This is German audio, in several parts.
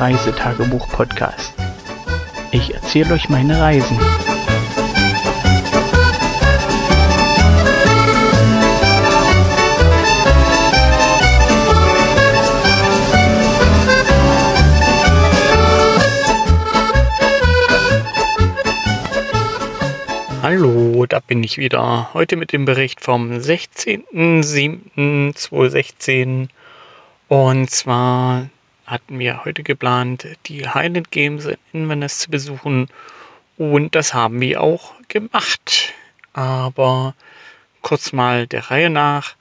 Reisetagebuch-Podcast. Ich erzähle euch meine Reisen. Hallo, da bin ich wieder. Heute mit dem Bericht vom 16.07.2016. Und zwar hatten wir heute geplant, die Highland Games in Inverness zu besuchen. Und das haben wir auch gemacht. Aber kurz mal der Reihe nach.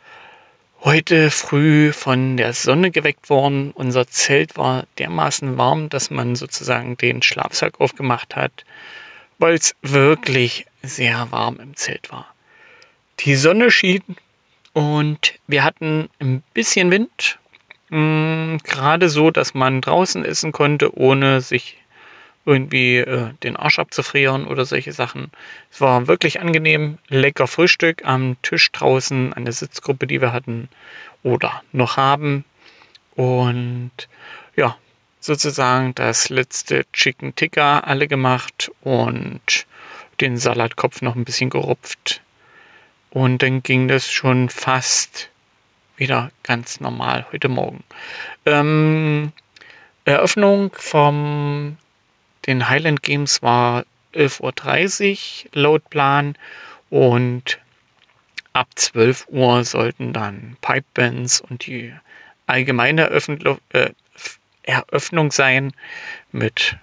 Heute früh von der Sonne geweckt worden. Unser Zelt war dermaßen warm, dass man sozusagen den Schlafsack aufgemacht hat weil es wirklich sehr warm im Zelt war. Die Sonne schien und wir hatten ein bisschen Wind, mm, gerade so, dass man draußen essen konnte, ohne sich irgendwie äh, den Arsch abzufrieren oder solche Sachen. Es war wirklich angenehm, lecker Frühstück am Tisch draußen, an der Sitzgruppe, die wir hatten oder noch haben. Und ja, sozusagen das letzte Chicken Tikka alle gemacht und den Salatkopf noch ein bisschen gerupft. Und dann ging das schon fast wieder ganz normal heute Morgen. Ähm, Eröffnung vom den Highland Games war 11.30 Uhr laut Plan und ab 12 Uhr sollten dann Pipebands und die allgemeine Eröffnung, äh, Eröffnung sein mit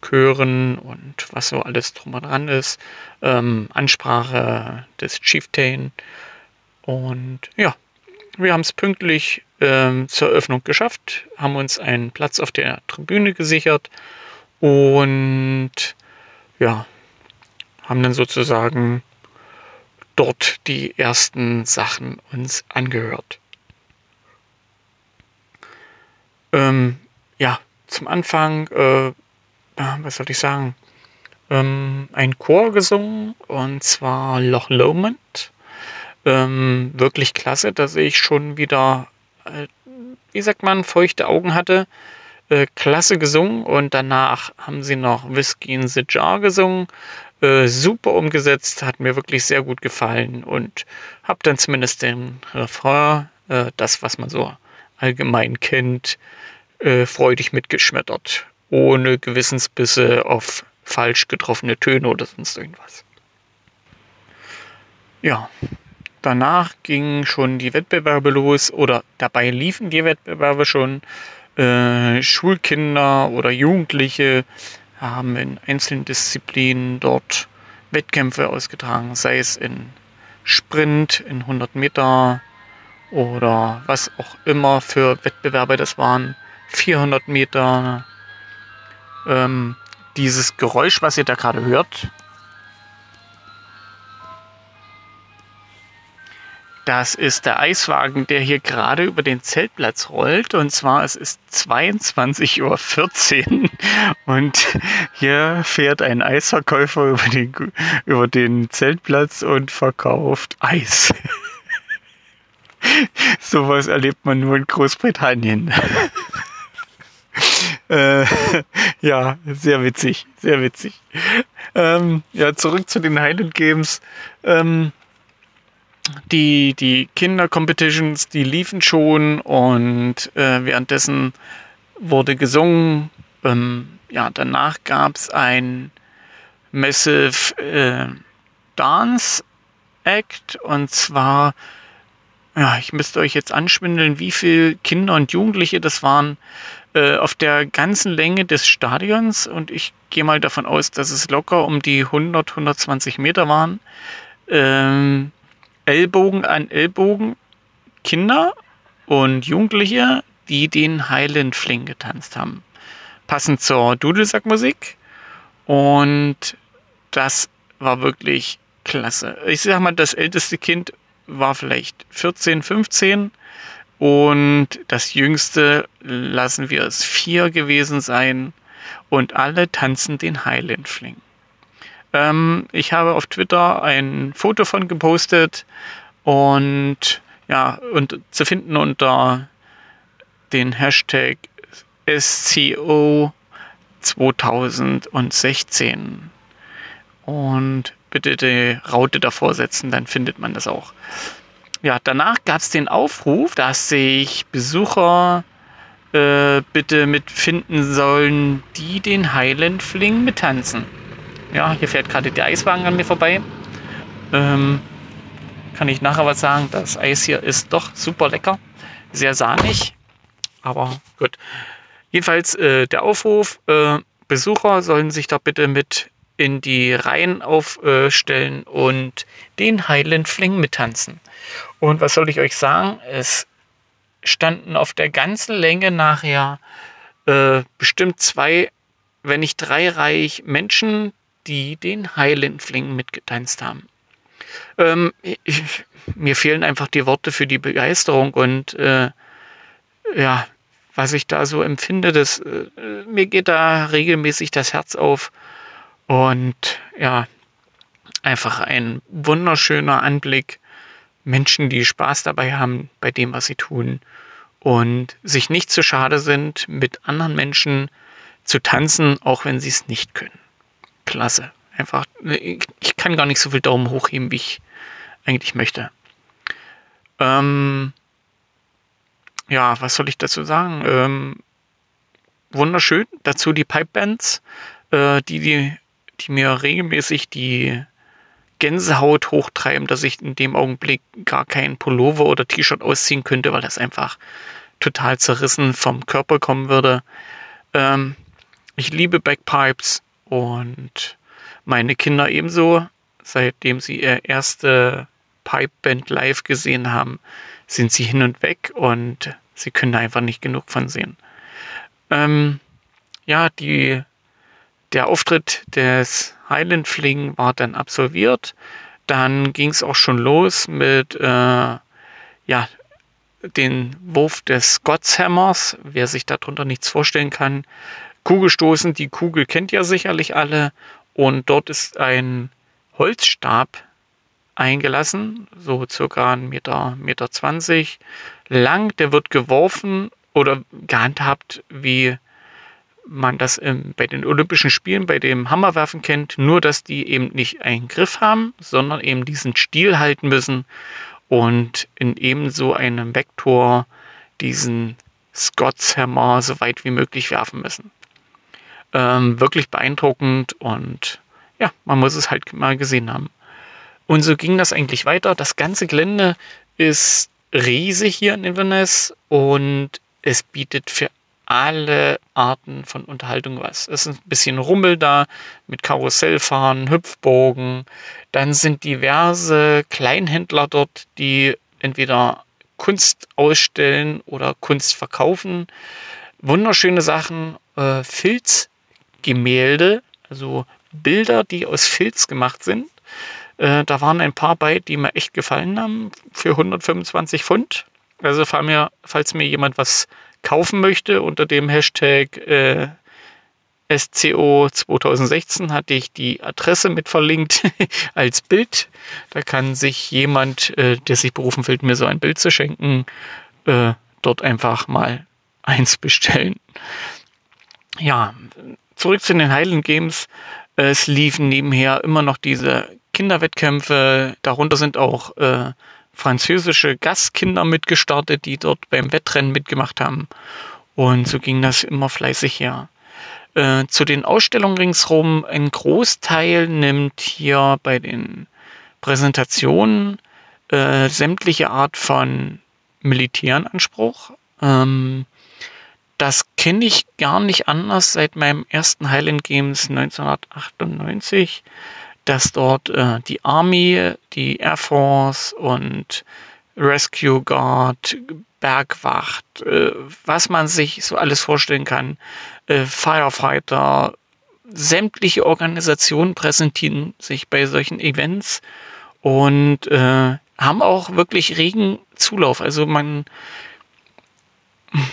Chören und was so alles drum und dran ist. Ähm, Ansprache des Chieftain. Und ja, wir haben es pünktlich ähm, zur Eröffnung geschafft, haben uns einen Platz auf der Tribüne gesichert und ja, haben dann sozusagen dort die ersten Sachen uns angehört. Ähm, ja, zum Anfang, äh, was soll ich sagen, ähm, ein Chor gesungen und zwar Loch Lomond. Ähm, wirklich klasse, dass ich schon wieder, äh, wie sagt man, feuchte Augen hatte. Äh, klasse gesungen und danach haben sie noch Whiskey in the Jar gesungen. Äh, super umgesetzt, hat mir wirklich sehr gut gefallen und habe dann zumindest den Refrain, äh, das, was man so allgemein kennt, äh, freudig mitgeschmettert, ohne Gewissensbisse auf falsch getroffene Töne oder sonst irgendwas. Ja, danach gingen schon die Wettbewerbe los oder dabei liefen die Wettbewerbe schon. Äh, Schulkinder oder Jugendliche haben in einzelnen Disziplinen dort Wettkämpfe ausgetragen, sei es in Sprint, in 100 Meter oder was auch immer für Wettbewerbe das waren. 400 Meter. Ähm, dieses Geräusch, was ihr da gerade hört, das ist der Eiswagen, der hier gerade über den Zeltplatz rollt. Und zwar es ist 22.14 Uhr und hier fährt ein Eisverkäufer über den, über den Zeltplatz und verkauft Eis. Sowas erlebt man nur in Großbritannien. Äh, ja, sehr witzig, sehr witzig. Ähm, ja, zurück zu den Highland Games. Ähm, die, die Kinder-Competitions, die liefen schon und äh, währenddessen wurde gesungen. Ähm, ja, danach gab es ein Massive äh, Dance Act und zwar, ja, ich müsste euch jetzt anschwindeln, wie viele Kinder und Jugendliche das waren. Äh, auf der ganzen Länge des Stadions und ich gehe mal davon aus, dass es locker um die 100, 120 Meter waren. Ähm, Ellbogen an Ellbogen Kinder und Jugendliche, die den Highland Fling getanzt haben. Passend zur Dudelsackmusik. Und das war wirklich klasse. Ich sag mal, das älteste Kind war vielleicht 14, 15 und das jüngste lassen wir es vier gewesen sein. Und alle tanzen den Highland Fling. Ähm, ich habe auf Twitter ein Foto von gepostet und ja, und zu finden unter den Hashtag SCO 2016. Und bitte die Raute davor setzen, dann findet man das auch. Ja, danach gab es den Aufruf, dass sich Besucher äh, bitte mitfinden sollen, die den Highland Fling mittanzen. Ja, hier fährt gerade der Eiswagen an mir vorbei. Ähm, kann ich nachher was sagen? Das Eis hier ist doch super lecker. Sehr sahnig. Aber gut. Jedenfalls äh, der Aufruf, äh, Besucher sollen sich da bitte mit in die Reihen aufstellen und den Highland Fling mittanzen. Und was soll ich euch sagen? Es standen auf der ganzen Länge nachher äh, bestimmt zwei, wenn nicht drei reich Menschen, die den Highland Fling mitgetanzt haben. Ähm, ich, mir fehlen einfach die Worte für die Begeisterung und äh, ja, was ich da so empfinde, das, äh, mir geht da regelmäßig das Herz auf und ja, einfach ein wunderschöner Anblick. Menschen, die Spaß dabei haben bei dem, was sie tun und sich nicht zu schade sind, mit anderen Menschen zu tanzen, auch wenn sie es nicht können. Klasse. Einfach, ich kann gar nicht so viel Daumen hochheben, wie ich eigentlich möchte. Ähm, ja, was soll ich dazu sagen? Ähm, wunderschön. Dazu die Pipebands, äh, die, die, die mir regelmäßig die Gänsehaut hochtreiben, dass ich in dem Augenblick gar kein Pullover oder T-Shirt ausziehen könnte, weil das einfach total zerrissen vom Körper kommen würde. Ähm, ich liebe Backpipes und meine Kinder ebenso. Seitdem sie ihr erste Pipeband live gesehen haben, sind sie hin und weg und sie können einfach nicht genug von sehen. Ähm, ja, die, der Auftritt des Highland Fling war dann absolviert. Dann ging es auch schon los mit äh, ja, den Wurf des Gottshammers. Wer sich darunter nichts vorstellen kann, Kugelstoßen, die Kugel kennt ja sicherlich alle. Und dort ist ein Holzstab eingelassen, so circa 1,20 Meter, Meter 20 lang. Der wird geworfen oder gehandhabt, wie man das im, bei den Olympischen Spielen bei dem Hammerwerfen kennt, nur dass die eben nicht einen Griff haben, sondern eben diesen Stiel halten müssen und in ebenso einem Vektor diesen Scots Hammer so weit wie möglich werfen müssen. Ähm, wirklich beeindruckend und ja, man muss es halt mal gesehen haben. Und so ging das eigentlich weiter. Das ganze Gelände ist riesig hier in Inverness und es bietet für alle Arten von Unterhaltung was. Es ist ein bisschen Rummel da mit Karussellfahren, Hüpfbogen. Dann sind diverse Kleinhändler dort, die entweder Kunst ausstellen oder Kunst verkaufen. Wunderschöne Sachen, äh, Filzgemälde, also Bilder, die aus Filz gemacht sind. Äh, da waren ein paar bei, die mir echt gefallen haben, für 125 Pfund. Also falls mir, falls mir jemand was kaufen möchte, unter dem Hashtag äh, SCO 2016 hatte ich die Adresse mit verlinkt als Bild. Da kann sich jemand, äh, der sich berufen fühlt, mir so ein Bild zu schenken, äh, dort einfach mal eins bestellen. Ja, zurück zu den Highland Games. Es liefen nebenher immer noch diese Kinderwettkämpfe. Darunter sind auch äh, französische Gastkinder mitgestartet, die dort beim Wettrennen mitgemacht haben. Und so ging das immer fleißig her. Äh, zu den Ausstellungen ringsherum, ein Großteil nimmt hier bei den Präsentationen äh, sämtliche Art von Militär in Anspruch. Ähm, das kenne ich gar nicht anders seit meinem ersten Highland Games 1998 dass dort äh, die Army, die Air Force und Rescue Guard, Bergwacht, äh, was man sich so alles vorstellen kann, äh, Firefighter, sämtliche Organisationen präsentieren sich bei solchen Events und äh, haben auch wirklich regen Zulauf. Also man,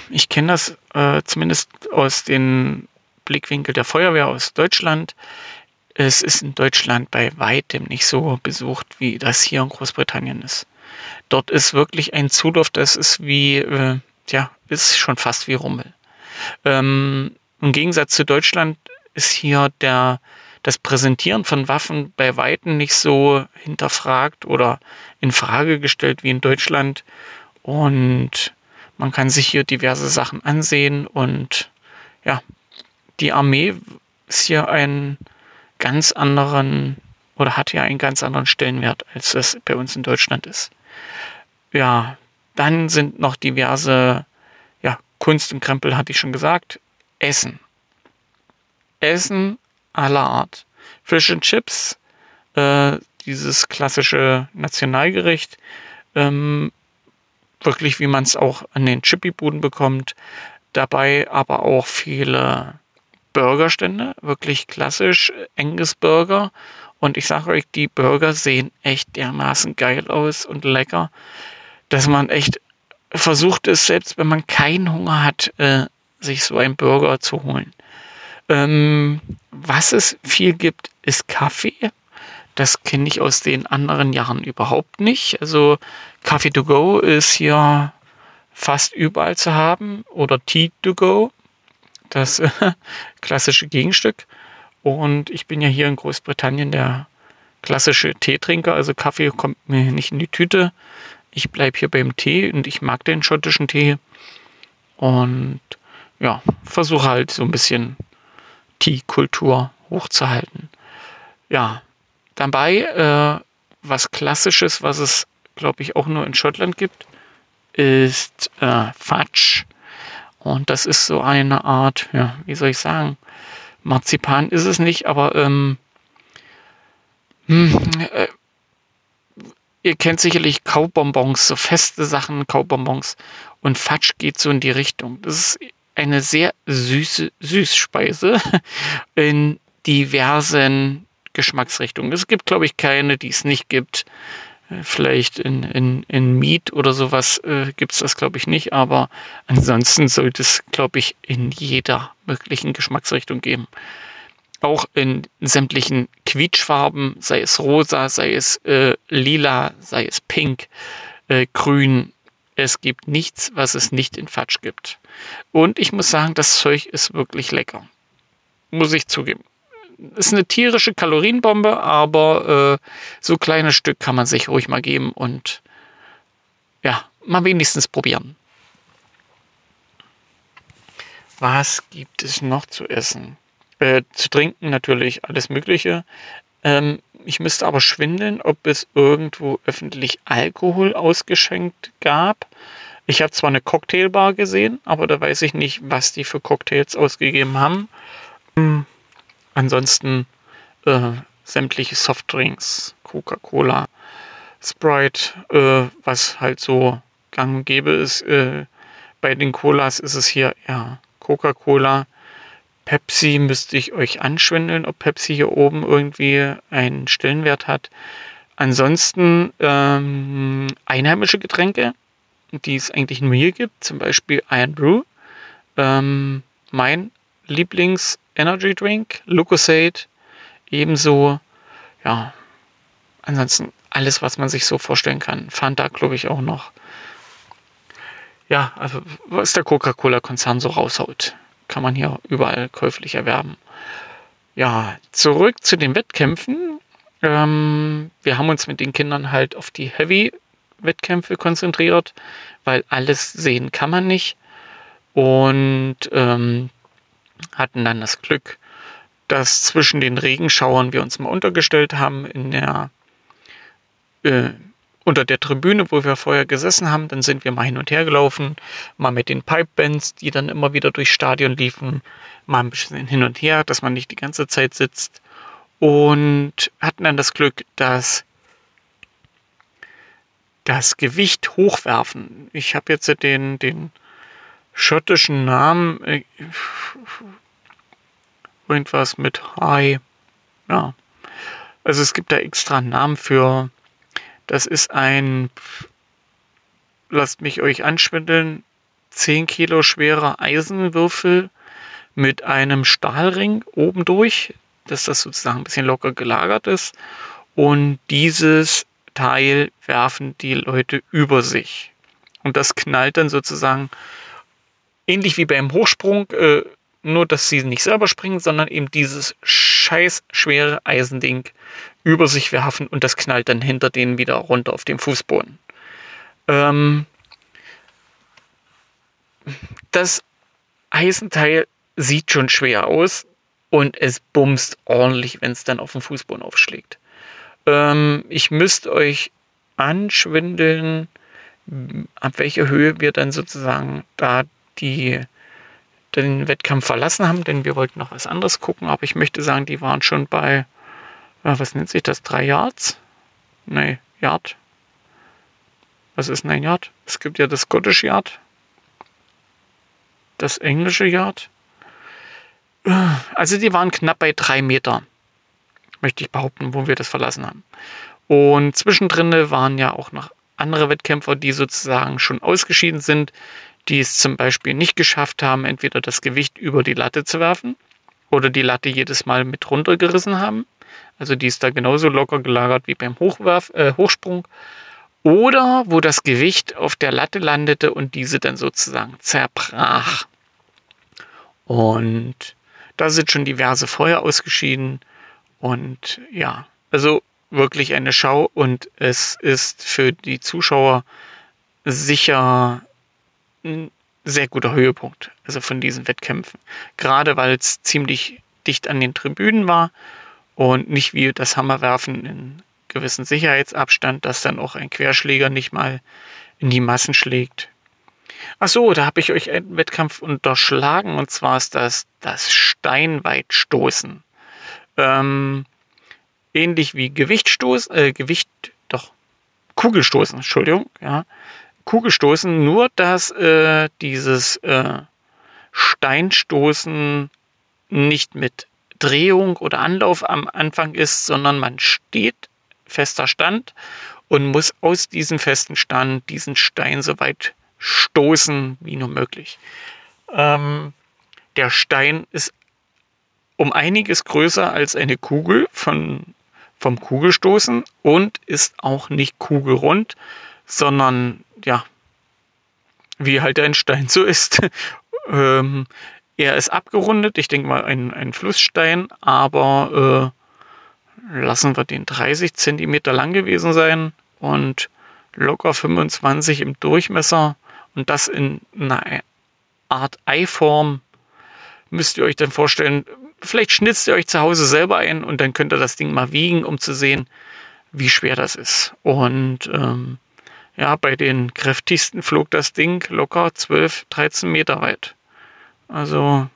ich kenne das äh, zumindest aus den Blickwinkel der Feuerwehr aus Deutschland es ist in Deutschland bei weitem nicht so besucht, wie das hier in Großbritannien ist. Dort ist wirklich ein Zulauf, das ist wie, äh, ja, ist schon fast wie Rummel. Ähm, Im Gegensatz zu Deutschland ist hier der, das Präsentieren von Waffen bei Weitem nicht so hinterfragt oder in Frage gestellt wie in Deutschland. Und man kann sich hier diverse Sachen ansehen und ja, die Armee ist hier einen ganz anderen oder hat ja einen ganz anderen Stellenwert, als es bei uns in Deutschland ist. Ja, dann sind noch diverse, ja, Kunst und Krempel hatte ich schon gesagt. Essen. Essen aller Art. Fish and Chips, äh, dieses klassische Nationalgericht, ähm, wirklich wie man es auch an den Chippy-Buden bekommt. Dabei aber auch viele Burgerstände, wirklich klassisch Angus Burger. Und ich sage euch, die Burger sehen echt dermaßen geil aus und lecker, dass man echt versucht es, selbst wenn man keinen Hunger hat, äh, sich so einen Burger zu holen. Ähm, was es viel gibt, ist Kaffee. Das kenne ich aus den anderen Jahren überhaupt nicht. Also Kaffee to go ist hier fast überall zu haben oder Tea to go, das äh, klassische Gegenstück. Und ich bin ja hier in Großbritannien der klassische Teetrinker, also Kaffee kommt mir nicht in die Tüte. Ich bleibe hier beim Tee und ich mag den schottischen Tee. Und ja, versuche halt so ein bisschen Tea-Kultur hochzuhalten. Ja, dabei äh, was Klassisches, was es, glaube ich, auch nur in Schottland gibt, ist äh, Fudge. Und das ist so eine Art, ja, wie soll ich sagen, Marzipan ist es nicht, aber ähm, hm, äh, ihr kennt sicherlich Kaubonbons, so feste Sachen, Kaubonbons. Und Fudge geht so in die Richtung. Das ist eine sehr süße Süßspeise in diversen Geschmacksrichtungen. Es gibt, glaube ich, keine, die es nicht gibt. Äh, vielleicht in, in, in Meat oder sowas äh, gibt es das, glaube ich, nicht. Aber ansonsten sollte es, glaube ich, in jeder möglichen Geschmacksrichtung geben. Auch in sämtlichen Quietschfarben, sei es rosa, sei es äh, lila, sei es pink, äh, grün. Es gibt nichts, was es nicht in Fatsch gibt. Und ich muss sagen, das Zeug ist wirklich lecker. Muss ich zugeben ist eine tierische Kalorienbombe, aber äh, so kleines Stück kann man sich ruhig mal geben und ja, mal wenigstens probieren. Was gibt es noch zu essen? Äh, zu trinken natürlich alles Mögliche. Ähm, ich müsste aber schwindeln, ob es irgendwo öffentlich Alkohol ausgeschenkt gab. Ich habe zwar eine Cocktailbar gesehen, aber da weiß ich nicht, was die für Cocktails ausgegeben haben. Hm Ansonsten äh, sämtliche Softdrinks, Coca-Cola, Sprite, äh, was halt so gang und gäbe ist. Äh, bei den Colas ist es hier ja Coca-Cola. Pepsi müsste ich euch anschwindeln, ob Pepsi hier oben irgendwie einen Stellenwert hat. Ansonsten ähm, einheimische Getränke, die es eigentlich nur hier gibt, zum Beispiel Iron Brew. Ähm, mein Lieblings Energy Drink, Lucosade, ebenso, ja, ansonsten alles, was man sich so vorstellen kann. Fanta, glaube ich, auch noch. Ja, also was der Coca-Cola-Konzern so raushaut, kann man hier überall käuflich erwerben. Ja, zurück zu den Wettkämpfen. Ähm, wir haben uns mit den Kindern halt auf die Heavy-Wettkämpfe konzentriert, weil alles sehen kann man nicht. Und ähm, hatten dann das Glück, dass zwischen den Regenschauern wir uns mal untergestellt haben in der äh, unter der Tribüne, wo wir vorher gesessen haben. Dann sind wir mal hin und her gelaufen, mal mit den Pipebands, die dann immer wieder durchs Stadion liefen, mal ein bisschen hin und her, dass man nicht die ganze Zeit sitzt. Und hatten dann das Glück, dass das Gewicht hochwerfen. Ich habe jetzt den, den schottischen Namen. Äh, irgendwas mit High. Ja. Also es gibt da extra einen Namen für. Das ist ein, lasst mich euch anschwindeln, 10 Kilo schwerer Eisenwürfel mit einem Stahlring oben durch, dass das sozusagen ein bisschen locker gelagert ist. Und dieses Teil werfen die Leute über sich. Und das knallt dann sozusagen ähnlich wie beim Hochsprung, äh, nur dass sie nicht selber springen, sondern eben dieses scheiß schwere Eisending über sich werfen und das knallt dann hinter denen wieder runter auf den Fußboden. Ähm, das Eisenteil sieht schon schwer aus und es bumst ordentlich, wenn es dann auf den Fußboden aufschlägt. Ähm, ich müsste euch anschwindeln, ab welcher Höhe wir dann sozusagen da die, den Wettkampf verlassen haben, denn wir wollten noch was anderes gucken, aber ich möchte sagen, die waren schon bei, was nennt sich das, drei Yards? Nee, Yard. Was ist ein Yard? Es gibt ja das Scottish Yard, das englische Yard. Also die waren knapp bei drei Meter, möchte ich behaupten, wo wir das verlassen haben. Und zwischendrin waren ja auch noch andere Wettkämpfer, die sozusagen schon ausgeschieden sind, die es zum Beispiel nicht geschafft haben, entweder das Gewicht über die Latte zu werfen oder die Latte jedes Mal mit runtergerissen haben. Also die ist da genauso locker gelagert wie beim Hochwerf, äh, Hochsprung. Oder wo das Gewicht auf der Latte landete und diese dann sozusagen zerbrach. Und da sind schon diverse Feuer ausgeschieden. Und ja, also wirklich eine Schau und es ist für die Zuschauer sicher ein sehr guter Höhepunkt, also von diesen Wettkämpfen. Gerade weil es ziemlich dicht an den Tribünen war und nicht wie das Hammerwerfen in gewissen Sicherheitsabstand, dass dann auch ein Querschläger nicht mal in die Massen schlägt. Ach so, da habe ich euch einen Wettkampf unterschlagen und zwar ist das das Steinweitstoßen. Ähm, ähnlich wie Gewichtstoß, äh, Gewicht, doch, Kugelstoßen, Entschuldigung, ja. Kugelstoßen, nur dass äh, dieses äh, Steinstoßen nicht mit Drehung oder Anlauf am Anfang ist, sondern man steht fester Stand und muss aus diesem festen Stand diesen Stein so weit stoßen wie nur möglich. Ähm, der Stein ist um einiges größer als eine Kugel von vom Kugelstoßen und ist auch nicht kugelrund, sondern ja, wie halt ein Stein so ist. ähm, er ist abgerundet, ich denke mal ein, ein Flussstein, aber äh, lassen wir den 30 Zentimeter lang gewesen sein und locker 25 im Durchmesser und das in einer Art Eiform müsst ihr euch dann vorstellen, vielleicht schnitzt ihr euch zu Hause selber ein und dann könnt ihr das Ding mal wiegen, um zu sehen, wie schwer das ist. Und ähm, ja, bei den kräftigsten flog das Ding locker 12, 13 Meter weit. Also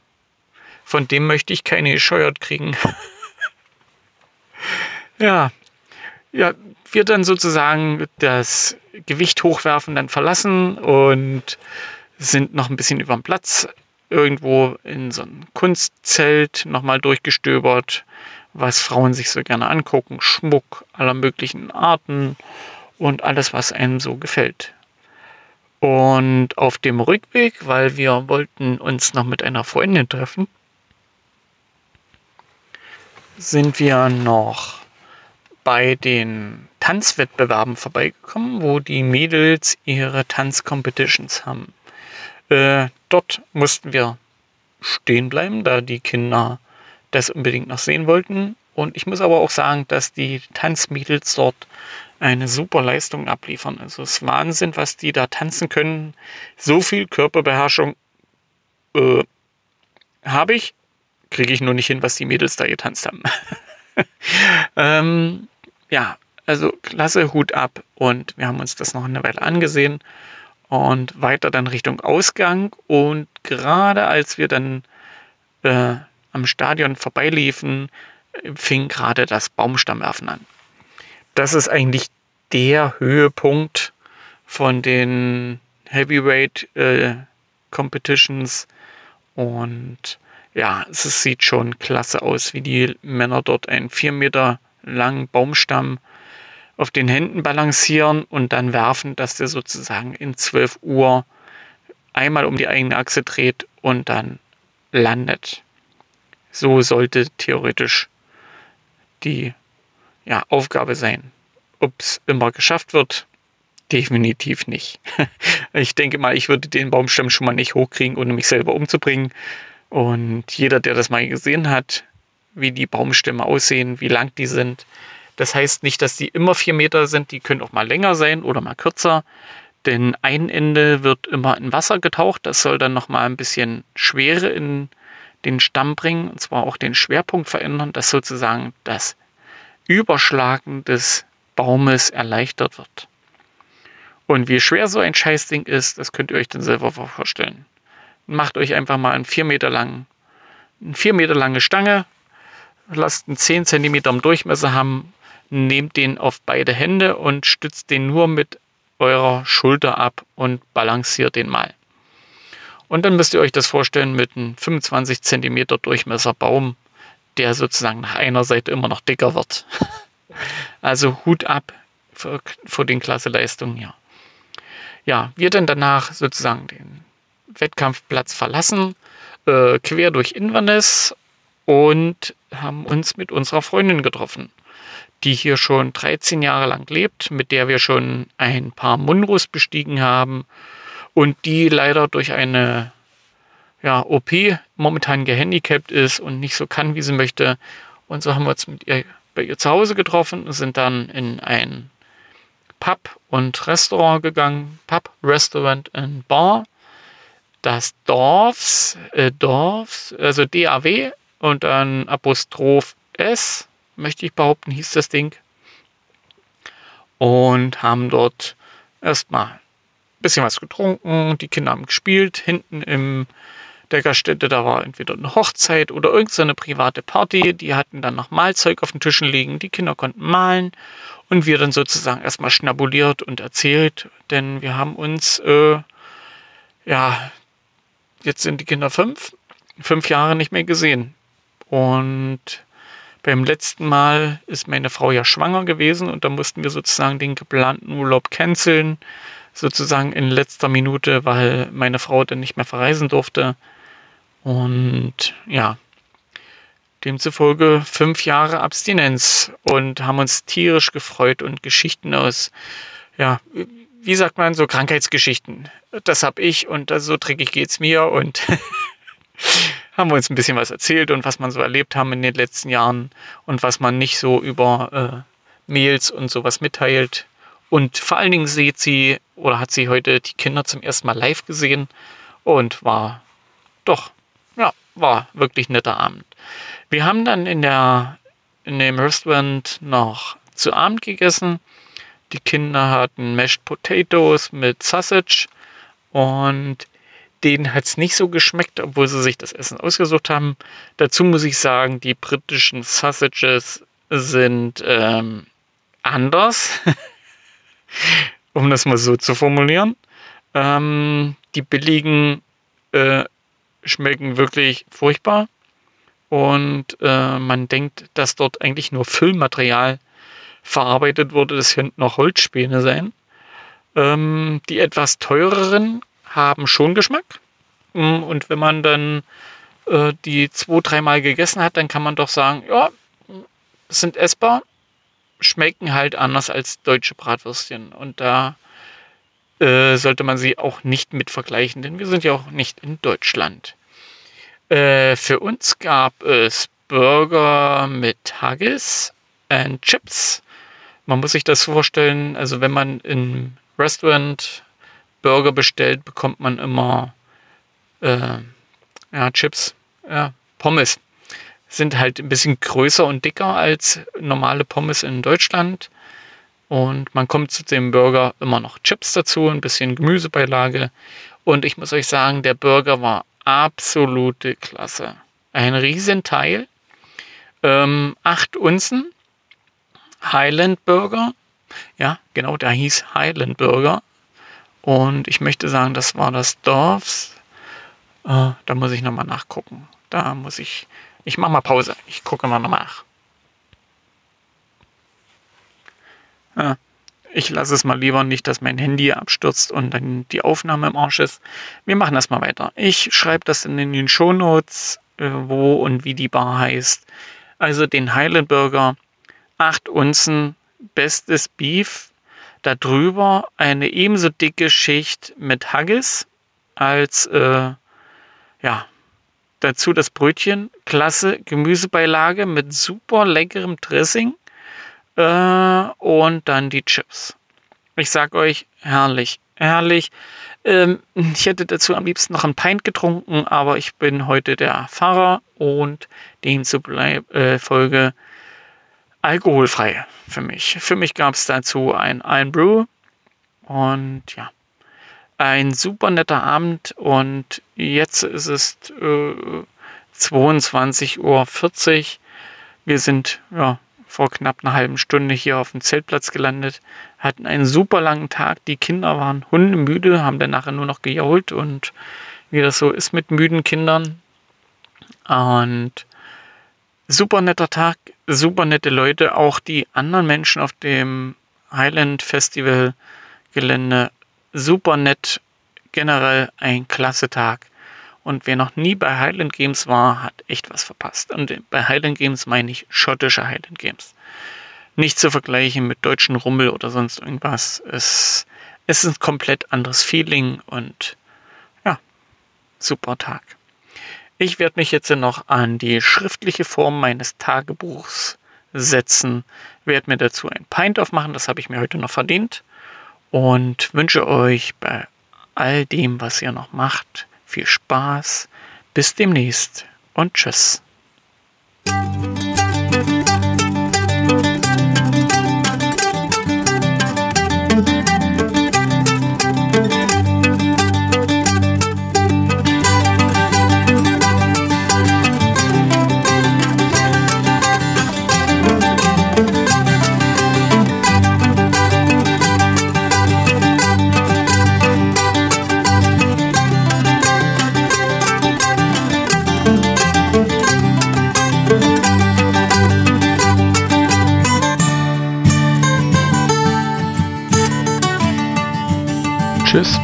von dem möchte ich keine gescheuert kriegen. ja, ja, wir dann sozusagen das Gewicht hochwerfen, dann verlassen und sind noch ein bisschen über den Platz irgendwo in so ein Kunstzelt nochmal durchgestöbert, was Frauen sich so gerne angucken, Schmuck aller möglichen Arten und alles, was einem so gefällt. Und auf dem Rückweg, weil wir wollten uns noch mit einer Freundin treffen, sind wir noch bei den Tanzwettbewerben vorbeigekommen, wo die Mädels ihre Tanzcompetitions haben. Äh, dort mussten wir stehen bleiben, da die Kinder das unbedingt noch sehen wollten. Und ich muss aber auch sagen, dass die Tanzmädels dort eine super Leistung abliefern. Also es ist Wahnsinn, was die da tanzen können. So viel Körperbeherrschung äh, habe ich, kriege ich nur nicht hin, was die Mädels da getanzt haben. ähm, ja, also klasse Hut ab und wir haben uns das noch eine Weile angesehen und weiter dann Richtung Ausgang. Und gerade als wir dann äh, am Stadion vorbeiliefen, fing gerade das Baumstammwerfen an. Das ist eigentlich der Höhepunkt von den Heavyweight äh, Competitions. Und ja, es sieht schon klasse aus, wie die Männer dort einen vier Meter langen Baumstamm auf den Händen balancieren und dann werfen, dass der sozusagen in 12 Uhr einmal um die eigene Achse dreht und dann landet. So sollte theoretisch die ja, Aufgabe sein. Ob es immer geschafft wird, definitiv nicht. Ich denke mal, ich würde den Baumstamm schon mal nicht hochkriegen, ohne mich selber umzubringen. Und jeder, der das mal gesehen hat, wie die Baumstämme aussehen, wie lang die sind, das heißt nicht, dass die immer vier Meter sind, die können auch mal länger sein oder mal kürzer. Denn ein Ende wird immer in Wasser getaucht, das soll dann nochmal ein bisschen Schwere in den Stamm bringen, und zwar auch den Schwerpunkt verändern, dass sozusagen das Überschlagen des Baumes erleichtert wird. Und wie schwer so ein Scheißding ist, das könnt ihr euch dann selber vorstellen. Macht euch einfach mal einen 4 Meter langen, eine 4 Meter lange Stange, lasst einen 10 cm Durchmesser haben, nehmt den auf beide Hände und stützt den nur mit eurer Schulter ab und balanciert den mal. Und dann müsst ihr euch das vorstellen mit einem 25 cm Durchmesser Baum, der sozusagen nach einer Seite immer noch dicker wird. Also Hut ab vor, vor den Klasseleistungen, ja. Ja, wir dann danach sozusagen den Wettkampfplatz verlassen, äh, quer durch Inverness und haben uns mit unserer Freundin getroffen, die hier schon 13 Jahre lang lebt, mit der wir schon ein paar Munros bestiegen haben und die leider durch eine ja, OP momentan gehandicapt ist und nicht so kann, wie sie möchte. Und so haben wir uns mit ihr bei ihr zu Hause getroffen und sind dann in ein Pub und Restaurant gegangen. Pub, Restaurant und Bar. Das Dorfs, äh, Dorfs, also DAW und dann Apostroph S, möchte ich behaupten, hieß das Ding. Und haben dort erstmal ein bisschen was getrunken. Die Kinder haben gespielt. Hinten im der Gaststätte, da war entweder eine Hochzeit oder irgendeine private Party. Die hatten dann noch Malzeug auf den Tischen liegen. Die Kinder konnten malen und wir dann sozusagen erstmal schnabuliert und erzählt, denn wir haben uns, äh, ja, jetzt sind die Kinder fünf, fünf Jahre nicht mehr gesehen. Und beim letzten Mal ist meine Frau ja schwanger gewesen und da mussten wir sozusagen den geplanten Urlaub canceln, sozusagen in letzter Minute, weil meine Frau dann nicht mehr verreisen durfte. Und ja, demzufolge fünf Jahre Abstinenz und haben uns tierisch gefreut und Geschichten aus, ja, wie sagt man, so Krankheitsgeschichten. Das habe ich und so dreckig geht's mir und haben wir uns ein bisschen was erzählt und was man so erlebt haben in den letzten Jahren und was man nicht so über äh, Mails und sowas mitteilt. Und vor allen Dingen sieht sie oder hat sie heute die Kinder zum ersten Mal live gesehen und war doch war wirklich netter Abend. Wir haben dann in, der, in dem Restaurant noch zu Abend gegessen. Die Kinder hatten Mashed Potatoes mit Sausage und denen hat es nicht so geschmeckt, obwohl sie sich das Essen ausgesucht haben. Dazu muss ich sagen, die britischen Sausages sind ähm, anders, um das mal so zu formulieren. Ähm, die billigen äh, schmecken wirklich furchtbar. Und äh, man denkt, dass dort eigentlich nur Füllmaterial verarbeitet wurde. Das könnten noch Holzspäne sein. Ähm, die etwas teureren haben schon Geschmack. Mm, und wenn man dann äh, die zwei, dreimal gegessen hat, dann kann man doch sagen, ja, sind essbar, schmecken halt anders als deutsche Bratwürstchen. Und da äh, sollte man sie auch nicht mit vergleichen, denn wir sind ja auch nicht in Deutschland. Äh, für uns gab es Burger mit Haggis und Chips. Man muss sich das vorstellen, also wenn man im Restaurant Burger bestellt, bekommt man immer äh, ja, Chips, ja, Pommes. Sind halt ein bisschen größer und dicker als normale Pommes in Deutschland. Und man kommt zu dem Burger immer noch Chips dazu, ein bisschen Gemüsebeilage. Und ich muss euch sagen, der Burger war absolute Klasse. Ein Riesenteil. Ähm, acht Unzen. Highland Burger. Ja, genau, der hieß Highland Burger. Und ich möchte sagen, das war das Dorfs. Äh, da muss ich nochmal nachgucken. Da muss ich. Ich mache mal Pause. Ich gucke mal nach. Ja, ich lasse es mal lieber nicht, dass mein Handy abstürzt und dann die Aufnahme im Arsch ist. Wir machen das mal weiter. Ich schreibe das in den Shownotes, äh, wo und wie die Bar heißt. Also den Highland Burger, 8 Unzen, bestes Beef, Darüber eine ebenso dicke Schicht mit Haggis als äh, ja, dazu das Brötchen, klasse Gemüsebeilage mit super leckerem Dressing äh, und dann die Chips. Ich sag euch, herrlich, herrlich. Ähm, ich hätte dazu am liebsten noch ein Pint getrunken, aber ich bin heute der Fahrer und demzufolge äh, alkoholfrei für mich. Für mich gab es dazu ein Iron Brew und ja, ein super netter Abend und jetzt ist es äh, 22.40 Uhr. Wir sind ja, vor knapp einer halben Stunde hier auf dem Zeltplatz gelandet, hatten einen super langen Tag. Die Kinder waren hundemüde, haben dann nachher nur noch gejault und wie das so ist mit müden Kindern. Und super netter Tag, super nette Leute, auch die anderen Menschen auf dem Highland Festival Gelände super nett, generell ein klasse Tag. Und wer noch nie bei Highland Games war, hat echt was verpasst. Und bei Highland Games meine ich schottische Highland Games. Nicht zu vergleichen mit deutschen Rummel oder sonst irgendwas. Es, es ist ein komplett anderes Feeling und ja, super Tag. Ich werde mich jetzt noch an die schriftliche Form meines Tagebuchs setzen, werde mir dazu ein Pint aufmachen, das habe ich mir heute noch verdient und wünsche euch bei all dem, was ihr noch macht, viel Spaß. Bis demnächst und tschüss.